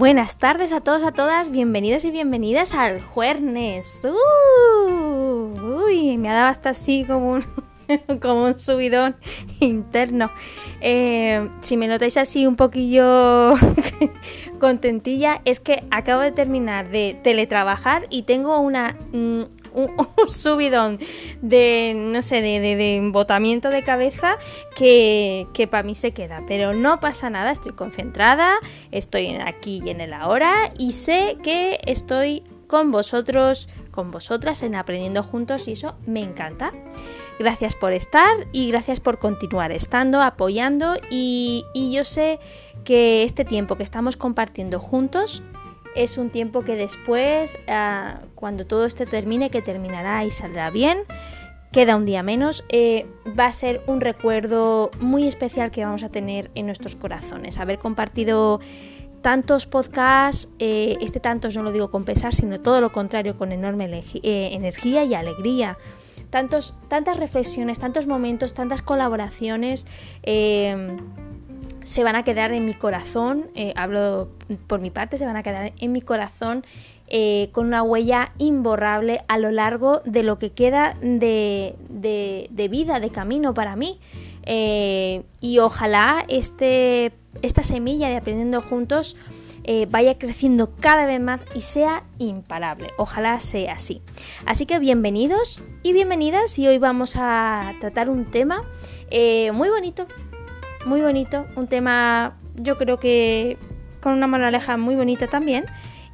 Buenas tardes a todos, a todas, bienvenidos y bienvenidas al Juernes. Uh, uy, me ha dado hasta así como un, como un subidón interno. Eh, si me notáis así un poquillo contentilla, es que acabo de terminar de teletrabajar y tengo una... Un, subidón de, no sé, de, de, embotamiento de cabeza que, que para mí se queda. Pero no pasa nada, estoy concentrada, estoy aquí y en el ahora y sé que estoy con vosotros, con vosotras en aprendiendo juntos y eso me encanta. Gracias por estar y gracias por continuar estando, apoyando y, y yo sé que este tiempo que estamos compartiendo juntos es un tiempo que después, ah, cuando todo esto termine, que terminará y saldrá bien, queda un día menos, eh, va a ser un recuerdo muy especial que vamos a tener en nuestros corazones. Haber compartido tantos podcasts, eh, este tantos no lo digo con pesar, sino todo lo contrario, con enorme eh, energía y alegría. Tantos, tantas reflexiones, tantos momentos, tantas colaboraciones se van a quedar en mi corazón, eh, hablo por mi parte, se van a quedar en mi corazón eh, con una huella imborrable a lo largo de lo que queda de, vida, de camino para mí. Eh, y ojalá este, esta semilla de aprendiendo juntos vaya creciendo cada vez más y sea imparable. Ojalá sea así. Así que bienvenidos y bienvenidas y hoy vamos a tratar un tema muy bonito, muy bonito, un tema yo creo que con una moraleja muy bonita también.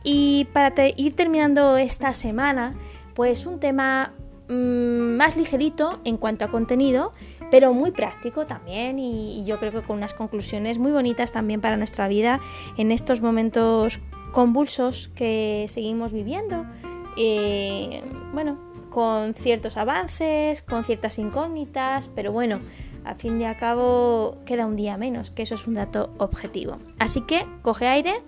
Y para ir terminando esta semana, pues un tema mm, más ligerito en cuanto a contenido, pero muy práctico también y, yo creo que con unas conclusiones muy bonitas también para nuestra vida en estos momentos convulsos que seguimos viviendo. Eh, bueno, con ciertos avances, con ciertas incógnitas, pero bueno, a fin de cabo queda un día menos, que eso es un dato objetivo. Así que coge aire,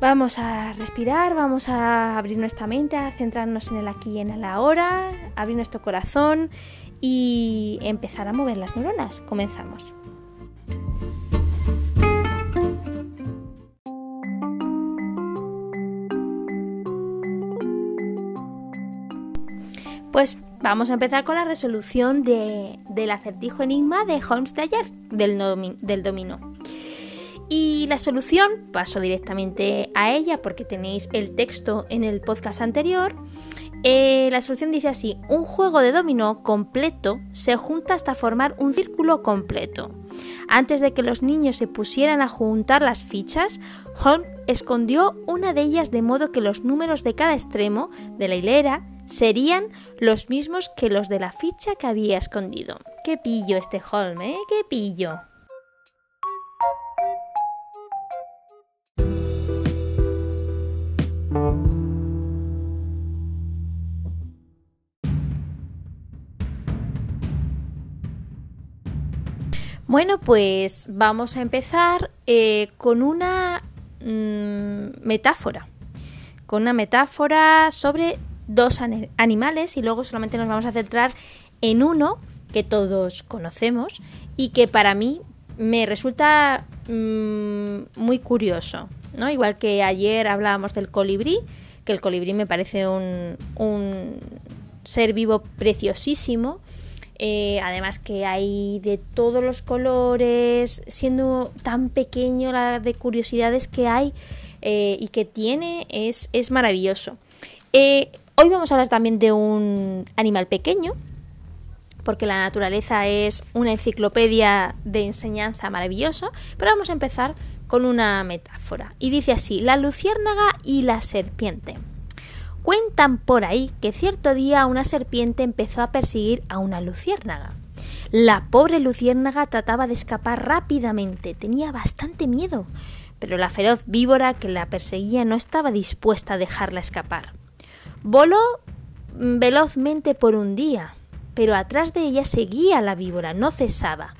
vamos a respirar, vamos a abrir nuestra mente, a centrarnos en el aquí y en el ahora, abrir nuestro corazón y empezar a mover las neuronas. Comenzamos. Pues Vamos a empezar con la resolución del acertijo enigma de Holmes de ayer, del, del dominó. Y la solución, paso directamente a ella porque tenéis el texto en el podcast anterior. Eh, la solución dice así, un juego de dominó completo se junta hasta formar un círculo completo. Antes de que los niños se pusieran a juntar las fichas, Holmes escondió una de ellas de modo que los números de cada extremo de la hilera serían los mismos que los de la ficha que había escondido. ¡Qué pillo este Holm, eh! ¡Qué pillo! Bueno, pues vamos a empezar eh, con una mm, metáfora. Con una metáfora sobre dos animales y luego solamente nos vamos a centrar en uno que todos conocemos y que para mí me resulta mm, muy curioso. ¿no? Igual que ayer hablábamos del colibrí, que el colibrí me parece un, un ser vivo preciosísimo. Eh, además que hay de todos los colores, siendo tan pequeño la de curiosidades que hay eh, y que tiene, es, es maravilloso. Eh, Hoy vamos a hablar también de un animal pequeño, porque la naturaleza es una enciclopedia de enseñanza maravillosa, pero vamos a empezar con una metáfora. Y dice así, la luciérnaga y la serpiente. Cuentan por ahí que cierto día una serpiente empezó a perseguir a una luciérnaga. La pobre luciérnaga trataba de escapar rápidamente, tenía bastante miedo, pero la feroz víbora que la perseguía no estaba dispuesta a dejarla escapar. Voló mm, velozmente por un día, pero atrás de ella seguía la víbora, no cesaba.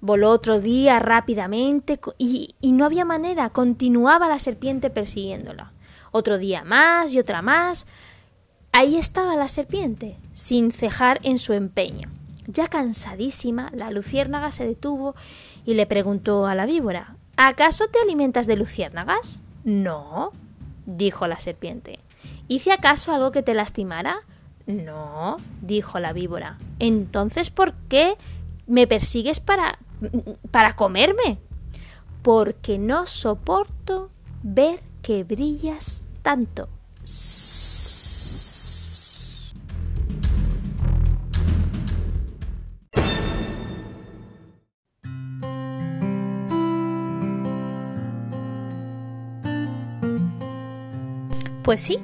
Voló otro día rápidamente y, y, no había manera, continuaba la serpiente persiguiéndola. Otro día más y otra más. Ahí estaba la serpiente, sin cejar en su empeño. Ya cansadísima, la luciérnaga se detuvo y le preguntó a la víbora ¿Acaso te alimentas de luciérnagas? No, dijo la serpiente. ¿Hice acaso algo que te lastimara? No, dijo la víbora. Entonces, ¿por qué me persigues para para comerme? Porque no soporto ver que brillas tanto. Pues sí,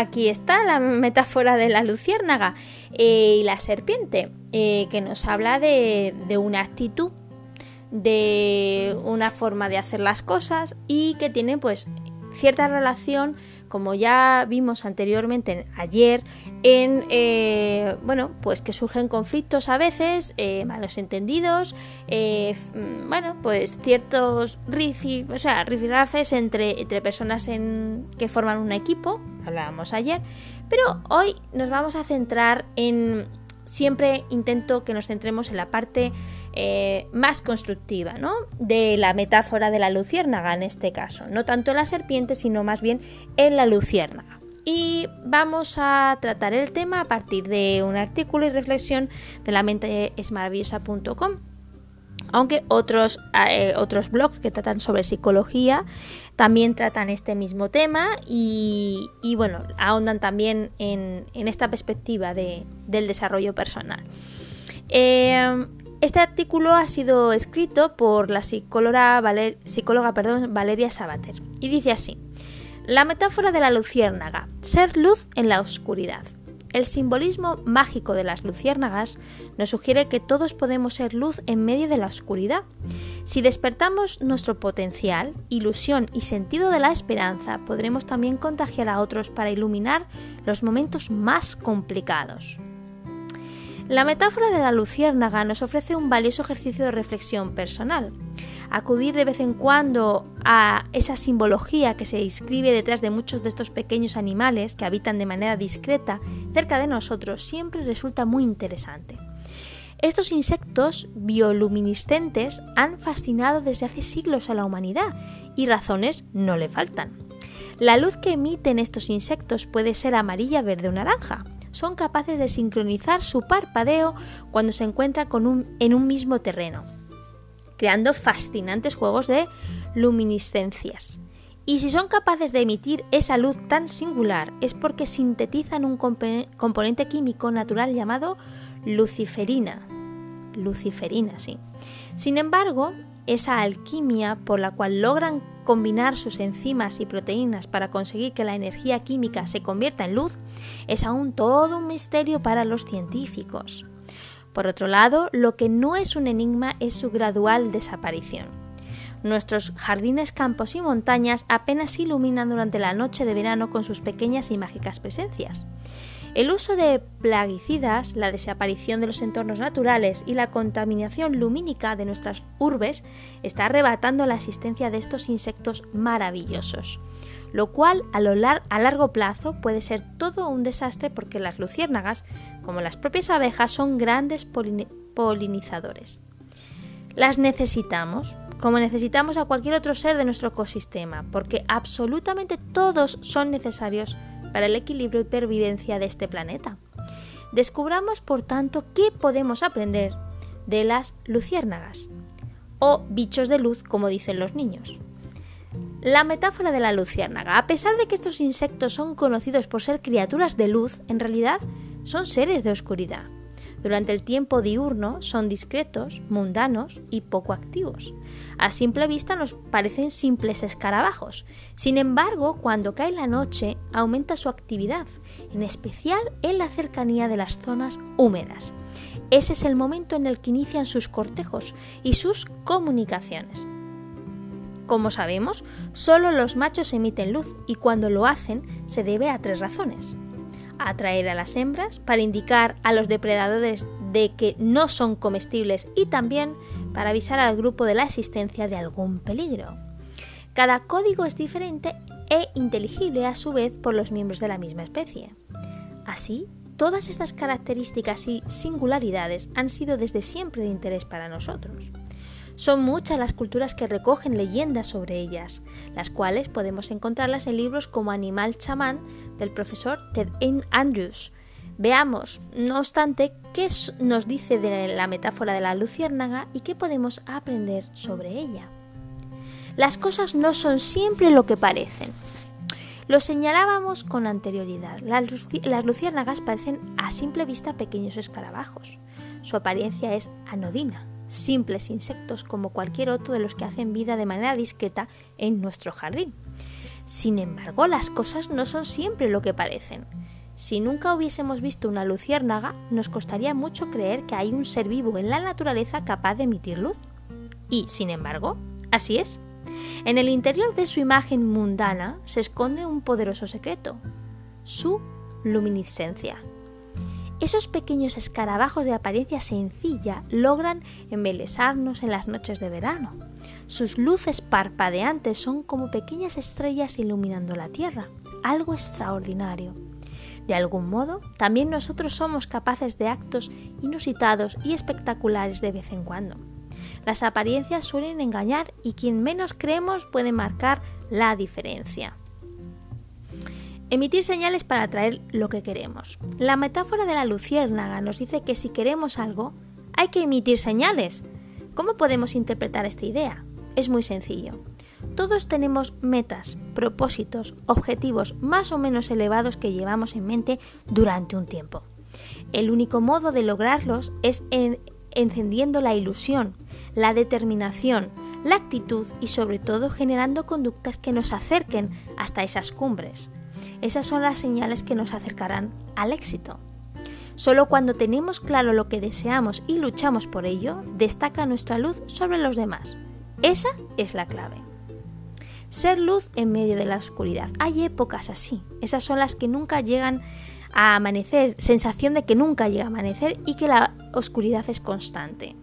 aquí está la metáfora de la luciérnaga eh, y la serpiente, eh, que nos habla de, de una actitud, de una forma de hacer las cosas y que tiene pues cierta relación como ya vimos anteriormente ayer, en eh, bueno, pues que surgen conflictos a veces, eh, malos entendidos, eh, mm, bueno, pues ciertos rifi, o sea, rifirafes entre, entre personas en, que forman un equipo, hablábamos ayer, pero hoy nos vamos a centrar en siempre intento que nos centremos en la parte eh, más constructiva ¿no? de la metáfora de la luciérnaga en este caso. No tanto en la serpiente, sino más bien en la luciérnaga. Y vamos a tratar el tema a partir de un artículo y reflexión de la mente es aunque otros, eh, otros blogs que tratan sobre psicología también tratan este mismo tema y, bueno, ahondan también en, esta perspectiva del desarrollo personal. Eh, este artículo ha sido escrito por la psicóloga, psicóloga perdón, Valeria Sabater y dice así, la metáfora de la luciérnaga, ser luz en la oscuridad. El simbolismo mágico de las luciérnagas nos sugiere que todos podemos ser luz en medio de la oscuridad. Si despertamos nuestro potencial, ilusión y sentido de la esperanza, podremos también contagiar a otros para iluminar los momentos más complicados. La metáfora de la luciérnaga nos ofrece un valioso ejercicio de reflexión personal. Acudir de vez en cuando a esa simbología que se inscribe detrás de muchos de estos pequeños animales que habitan de manera discreta cerca de nosotros siempre resulta muy interesante. Estos insectos bioluminiscentes han fascinado desde hace siglos a la humanidad y razones no le faltan. La luz que emiten estos insectos puede ser amarilla, verde o naranja son capaces de sincronizar su parpadeo cuando se encuentran en un mismo terreno, creando fascinantes juegos de luminiscencias. Y si son capaces de emitir esa luz tan singular es porque sintetizan un componente químico natural llamado luciferina. Luciferina, sí. Sin embargo, esa alquimia por la cual logran combinar sus enzimas y proteínas para conseguir que la energía química se convierta en luz es aún todo un misterio para los científicos. Por otro lado, lo que no es un enigma es su gradual desaparición. Nuestros jardines, campos y montañas apenas iluminan durante la noche de verano con sus pequeñas y mágicas presencias. El uso de plaguicidas, la desaparición de los entornos naturales y la contaminación lumínica de nuestras urbes está arrebatando la existencia de estos insectos maravillosos, lo cual a, lo a largo plazo puede ser todo un desastre porque las luciérnagas, como las propias abejas, son grandes polinizadores. Las necesitamos, como necesitamos a cualquier otro ser de nuestro ecosistema, porque absolutamente todos son necesarios para el equilibrio y pervivencia de este planeta. Descubramos, por tanto, qué podemos aprender de las luciérnagas, o bichos de luz, como dicen los niños. La metáfora de la luciérnaga, a pesar de que estos insectos son conocidos por ser criaturas de luz, en realidad son seres de oscuridad. Durante el tiempo diurno son discretos, mundanos y poco activos. A simple vista nos parecen simples escarabajos. Sin embargo, cuando cae la noche aumenta su actividad, en especial en la cercanía de las zonas húmedas. Ese es el momento en el que inician sus cortejos y sus comunicaciones. Como sabemos, solo los machos emiten luz y cuando lo hacen se debe a tres razones atraer a las hembras, para indicar a los depredadores de que no son comestibles y también para avisar al grupo de la existencia de algún peligro. Cada código es diferente e inteligible a su vez por los miembros de la misma especie. Así, todas estas características y singularidades han sido desde siempre de interés para nosotros. Son muchas las culturas que recogen leyendas sobre ellas, las cuales podemos encontrarlas en libros como Animal chamán del profesor Ted Andrews. Veamos, no obstante, qué nos dice de la metáfora de la luciérnaga y qué podemos aprender sobre ella. Las cosas no son siempre lo que parecen. Lo señalábamos con anterioridad. Las, luciérnagas parecen a simple vista pequeños escarabajos. Su apariencia es anodina, simples insectos como cualquier otro de los que hacen vida de manera discreta en nuestro jardín. Sin embargo, las cosas no son siempre lo que parecen. Si nunca hubiésemos visto una luciérnaga, nos costaría mucho creer que hay un ser vivo en la naturaleza capaz de emitir luz. Y, sin embargo, así es. En el interior de su imagen mundana se esconde un poderoso secreto, su luminiscencia. Esos pequeños escarabajos de apariencia sencilla logran embelesarnos en las noches de verano. Sus luces parpadeantes son como pequeñas estrellas iluminando la Tierra, algo extraordinario. De algún modo, también nosotros somos capaces de actos inusitados y espectaculares de vez en cuando. Las apariencias suelen engañar y quien menos creemos puede marcar la diferencia. Emitir señales para atraer lo que queremos. La metáfora de la luciérnaga nos dice que si queremos algo, hay que emitir señales. ¿Cómo podemos interpretar esta idea? Es muy sencillo. Todos tenemos metas, propósitos, objetivos más o menos elevados que llevamos en mente durante un tiempo. El único modo de lograrlos es encendiendo la ilusión, la determinación, la actitud y sobre todo generando conductas que nos acerquen hasta esas cumbres. Esas son las señales que nos acercarán al éxito. Solo cuando tenemos claro lo que deseamos y luchamos por ello, destaca nuestra luz sobre los demás. Esa es la clave. Ser luz en medio de la oscuridad. Hay épocas así. Esas son las que nunca llegan a amanecer, sensación de que nunca llega a amanecer y que la oscuridad es constante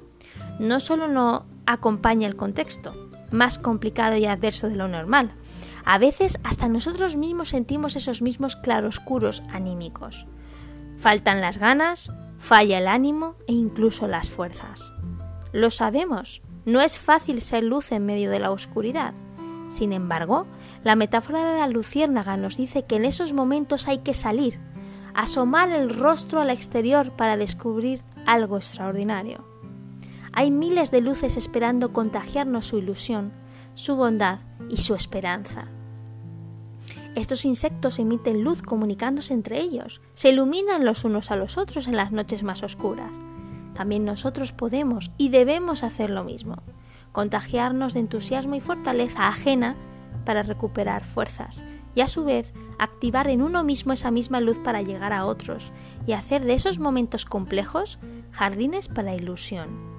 no solo no acompaña el contexto, más complicado y adverso de lo normal, a veces hasta nosotros mismos sentimos esos mismos claroscuros anímicos. Faltan las ganas, falla el ánimo e incluso las fuerzas. Lo sabemos, no es fácil ser luz en medio de la oscuridad. Sin embargo, la metáfora de la luciérnaga nos dice que en esos momentos hay que salir, asomar el rostro al exterior para descubrir algo extraordinario. Hay miles de luces esperando contagiarnos su ilusión, su bondad y su esperanza. Estos insectos emiten luz comunicándose entre ellos, se iluminan los unos a los otros en las noches más oscuras. También nosotros podemos y debemos hacer lo mismo, contagiarnos de entusiasmo y fortaleza ajena para recuperar fuerzas y a su vez activar en uno mismo esa misma luz para llegar a otros y hacer de esos momentos complejos jardines para ilusión.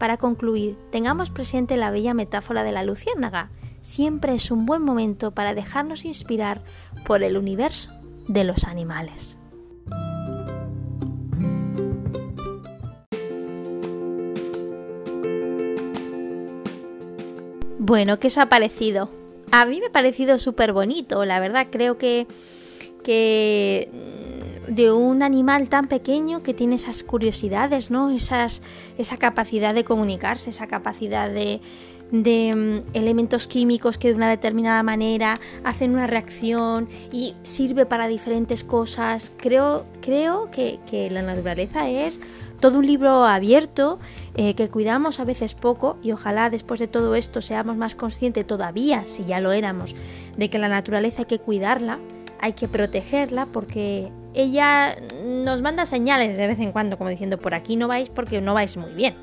Para concluir, tengamos presente la bella metáfora de la luciérnaga. Siempre es un buen momento para dejarnos inspirar por el universo de los animales. Bueno, ¿qué os ha parecido? A mí me ha parecido súper bonito, la verdad, creo que, que de un animal tan pequeño que tiene esas curiosidades, ¿no? Esas, esa capacidad de comunicarse, esa capacidad de, de mm, elementos químicos que de una determinada manera hacen una reacción y sirve para diferentes cosas. Creo, creo que, la naturaleza es todo un libro abierto eh, que cuidamos a veces poco y ojalá después de todo esto seamos más conscientes todavía, si ya lo éramos, de que la naturaleza hay que cuidarla, hay que protegerla porque ella nos manda señales de vez en cuando, como diciendo, por aquí no vais porque no vais muy bien,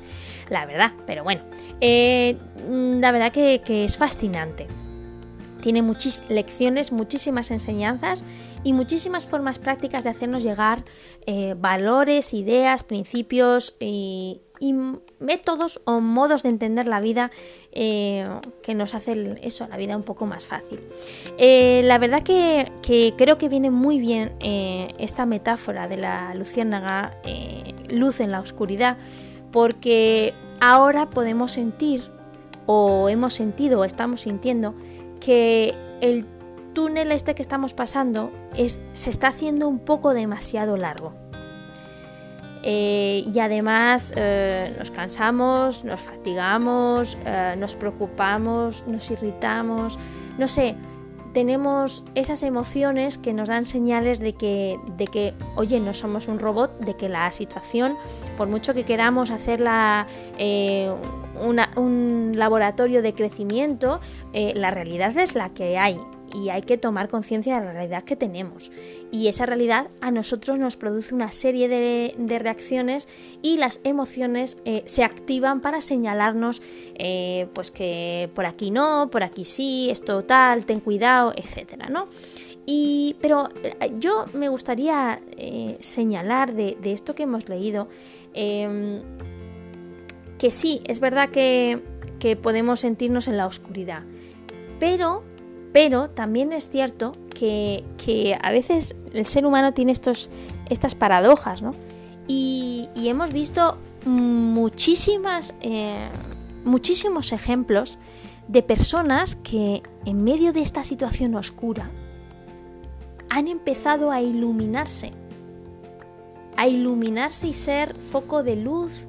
la verdad, pero bueno, eh, la verdad que, es fascinante. Tiene muchas lecciones, muchísimas enseñanzas y muchísimas formas prácticas de hacernos llegar eh, valores, ideas, principios y, métodos o modos de entender la vida eh, que nos hacen eso, la vida un poco más fácil. Eh, la verdad que, creo que viene muy bien esta metáfora de la luciérnaga, luz en la oscuridad, porque ahora podemos sentir, o hemos sentido, o estamos sintiendo, que el túnel este que estamos pasando es, se está haciendo un poco demasiado largo. Eh, y además eh, nos cansamos, nos fatigamos, eh, nos preocupamos, nos irritamos, no sé, tenemos esas emociones que nos dan señales de que, de que, oye, no somos un robot, de que la situación, por mucho que queramos hacerla un laboratorio de crecimiento, la realidad es la que hay y hay que tomar conciencia de la realidad que tenemos. Y esa realidad a nosotros nos produce una serie de, reacciones y las emociones eh, se activan para señalarnos eh, pues que por aquí no, por aquí sí, esto tal, ten cuidado, etcétera, ¿no? Y, pero eh, yo me gustaría señalar de, esto que hemos leído em, que sí, es verdad que, que podemos sentirnos en la oscuridad, pero pero también es cierto que, a veces el ser humano tiene estos, estas paradojas, ¿no? Y, hemos visto muchísimas, eh, muchísimos ejemplos de personas que en medio de esta situación oscura han empezado a iluminarse, a iluminarse y ser foco de luz,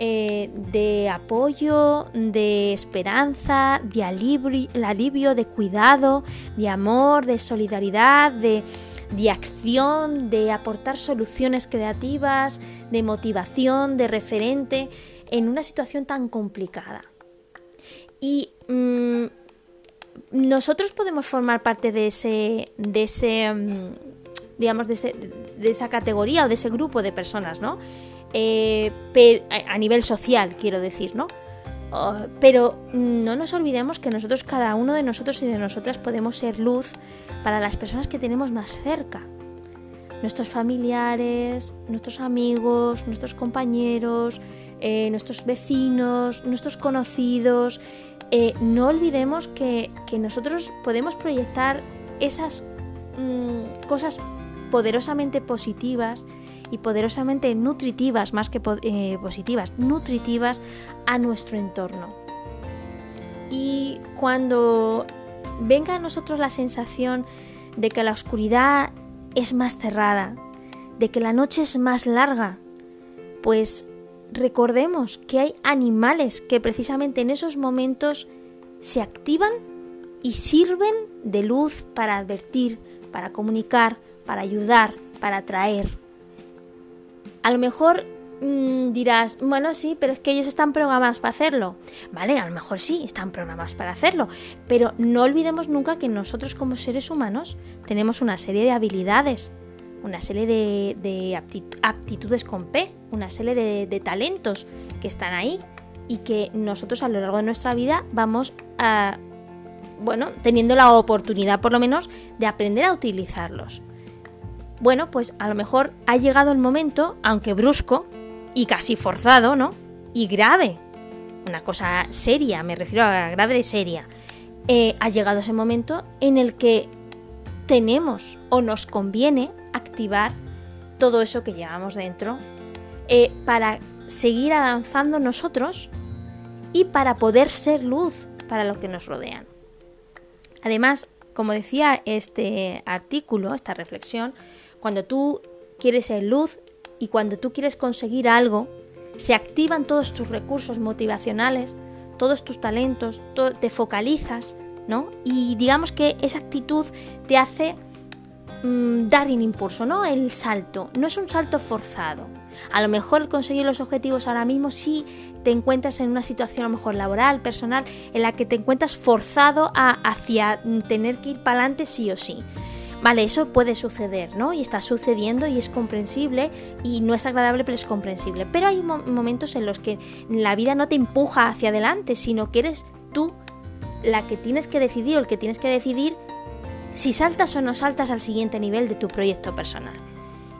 eh, de apoyo, de esperanza, de alivio, de cuidado, de amor, de solidaridad, de, de acción, de aportar soluciones creativas, de motivación, de referente en una situación tan complicada. Y mm, nosotros podemos formar parte de ese, de ese, mm, digamos, de, de esa categoría o de ese grupo de personas, ¿no? Eh, a nivel social, quiero decir, ¿no? Oh, pero no nos olvidemos que nosotros, cada uno de nosotros y de nosotras, podemos ser luz para las personas que tenemos más cerca. Nuestros familiares, nuestros amigos, nuestros compañeros, eh, nuestros vecinos, nuestros conocidos. Eh, no olvidemos que, nosotros podemos proyectar esas mm, cosas poderosamente positivas y poderosamente nutritivas, más que eh, positivas, nutritivas a nuestro entorno. Y cuando venga a nosotros la sensación de que la oscuridad es más cerrada, de que la noche es más larga, pues recordemos que hay animales que precisamente en esos momentos se activan y sirven de luz para advertir, para comunicar, para ayudar, para atraer. A lo mejor mm, dirás, bueno, sí, pero es que ellos están programados para hacerlo. Vale, a lo mejor sí, están programados para hacerlo. Pero no olvidemos nunca que nosotros como seres humanos tenemos una serie de habilidades, una serie de, aptitudes con P, una serie de, talentos que están ahí y que nosotros a lo largo de nuestra vida vamos a, bueno, teniendo la oportunidad por lo menos de aprender a utilizarlos bueno, pues a lo mejor ha llegado el momento, aunque brusco y casi forzado, ¿no? Y grave, una cosa seria, me refiero a grave de seria, eh, ha llegado ese momento en el que tenemos o nos conviene activar todo eso que llevamos dentro eh, para seguir avanzando nosotros y para poder ser luz para lo que nos rodean. Además, como decía este artículo, esta reflexión, cuando tú quieres ser luz y cuando tú quieres conseguir algo, se activan todos tus recursos motivacionales, todos tus talentos, te focalizas, ¿no? Y digamos que esa actitud te hace mm, dar un impulso, ¿no? El salto, no es un salto forzado. A lo mejor conseguir los objetivos ahora mismo si te encuentras en una situación a lo mejor laboral, personal, en la que te encuentras forzado a, hacia tener que ir para adelante sí o sí. Vale, eso puede suceder, ¿no? Y está sucediendo y es comprensible y no es agradable, pero es comprensible. Pero hay momentos en los que la vida no te empuja hacia adelante, sino que eres tú la que tienes que decidir o el que tienes que decidir si saltas o no saltas al siguiente nivel de tu proyecto personal.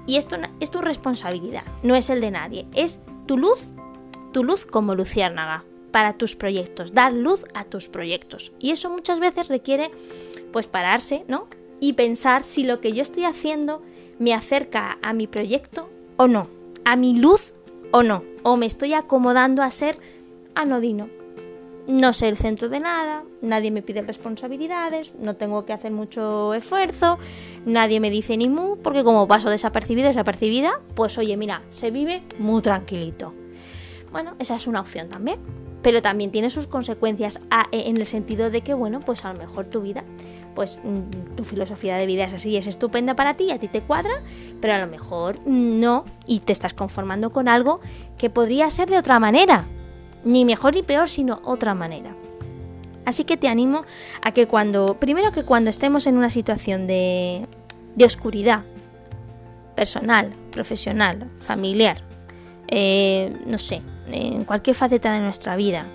Y esto es tu responsabilidad, no es el de nadie, es tu luz, tu luz como luciérnaga para tus proyectos, dar luz a tus proyectos. Y eso muchas veces requiere pues pararse, ¿no? y pensar si lo que yo estoy haciendo me acerca a mi proyecto o no, a mi luz o no, o me estoy acomodando a ser anodino. No sé el centro de nada, nadie me pide responsabilidades, no tengo que hacer mucho esfuerzo, nadie me dice ni mu, porque como paso desapercibido, desapercibida, pues oye, mira, se vive muy tranquilito. Bueno, esa es una opción también, pero también tiene sus consecuencias en el sentido de que, bueno, pues a lo mejor tu vida, pues mm, tu filosofía de vida es así, es estupenda para ti, a ti te cuadra, pero a lo mejor no, y te estás conformando con algo que podría ser de otra manera, ni mejor ni peor, sino otra manera. Así que te animo a que cuando, primero que cuando estemos en una situación de, de oscuridad, personal, profesional, familiar, eh, no sé, en cualquier faceta de nuestra vida,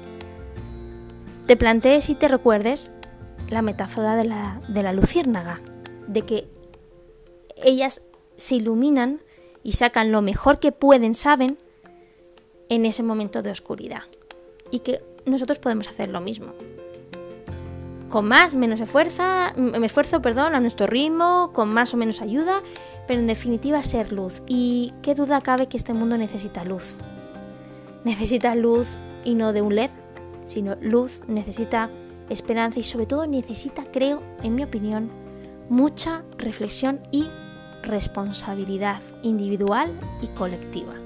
te plantees y te recuerdes la metáfora de la, de la luciérnaga, de que ellas se iluminan y sacan lo mejor que pueden, saben, en ese momento de oscuridad. Y que nosotros podemos hacer lo mismo. Con más, menos esfuerzo, mm, esfuerzo, perdón, a nuestro ritmo, con más o menos ayuda, pero en definitiva ser luz. Y qué duda cabe que este mundo necesita luz. Necesita luz y no de un LED, sino luz, necesita esperanza y sobre todo necesita, creo, en mi opinión, mucha reflexión y responsabilidad individual y colectiva.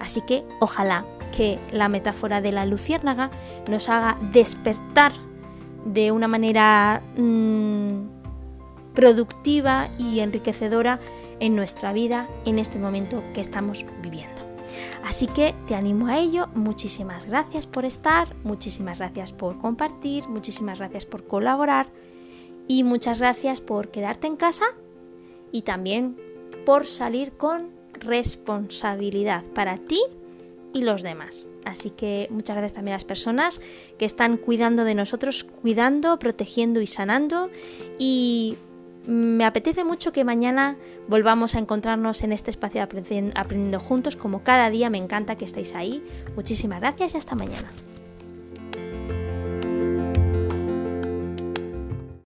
Así que ojalá que la metáfora de la luciérnaga nos haga despertar de una manera mm, productiva y enriquecedora en nuestra vida en este momento que estamos viviendo. Así que te animo a ello, muchísimas gracias por estar, muchísimas gracias por compartir, muchísimas gracias por colaborar y muchas gracias por quedarte en casa y también por salir con responsabilidad para ti y los demás. Así que muchas gracias también a las personas que están cuidando de nosotros, cuidando, protegiendo y sanando. Y me apetece mucho que mañana volvamos a encontrarnos en este espacio aprendiendo juntos, como cada día me encanta que estéis ahí. Muchísimas gracias y hasta mañana.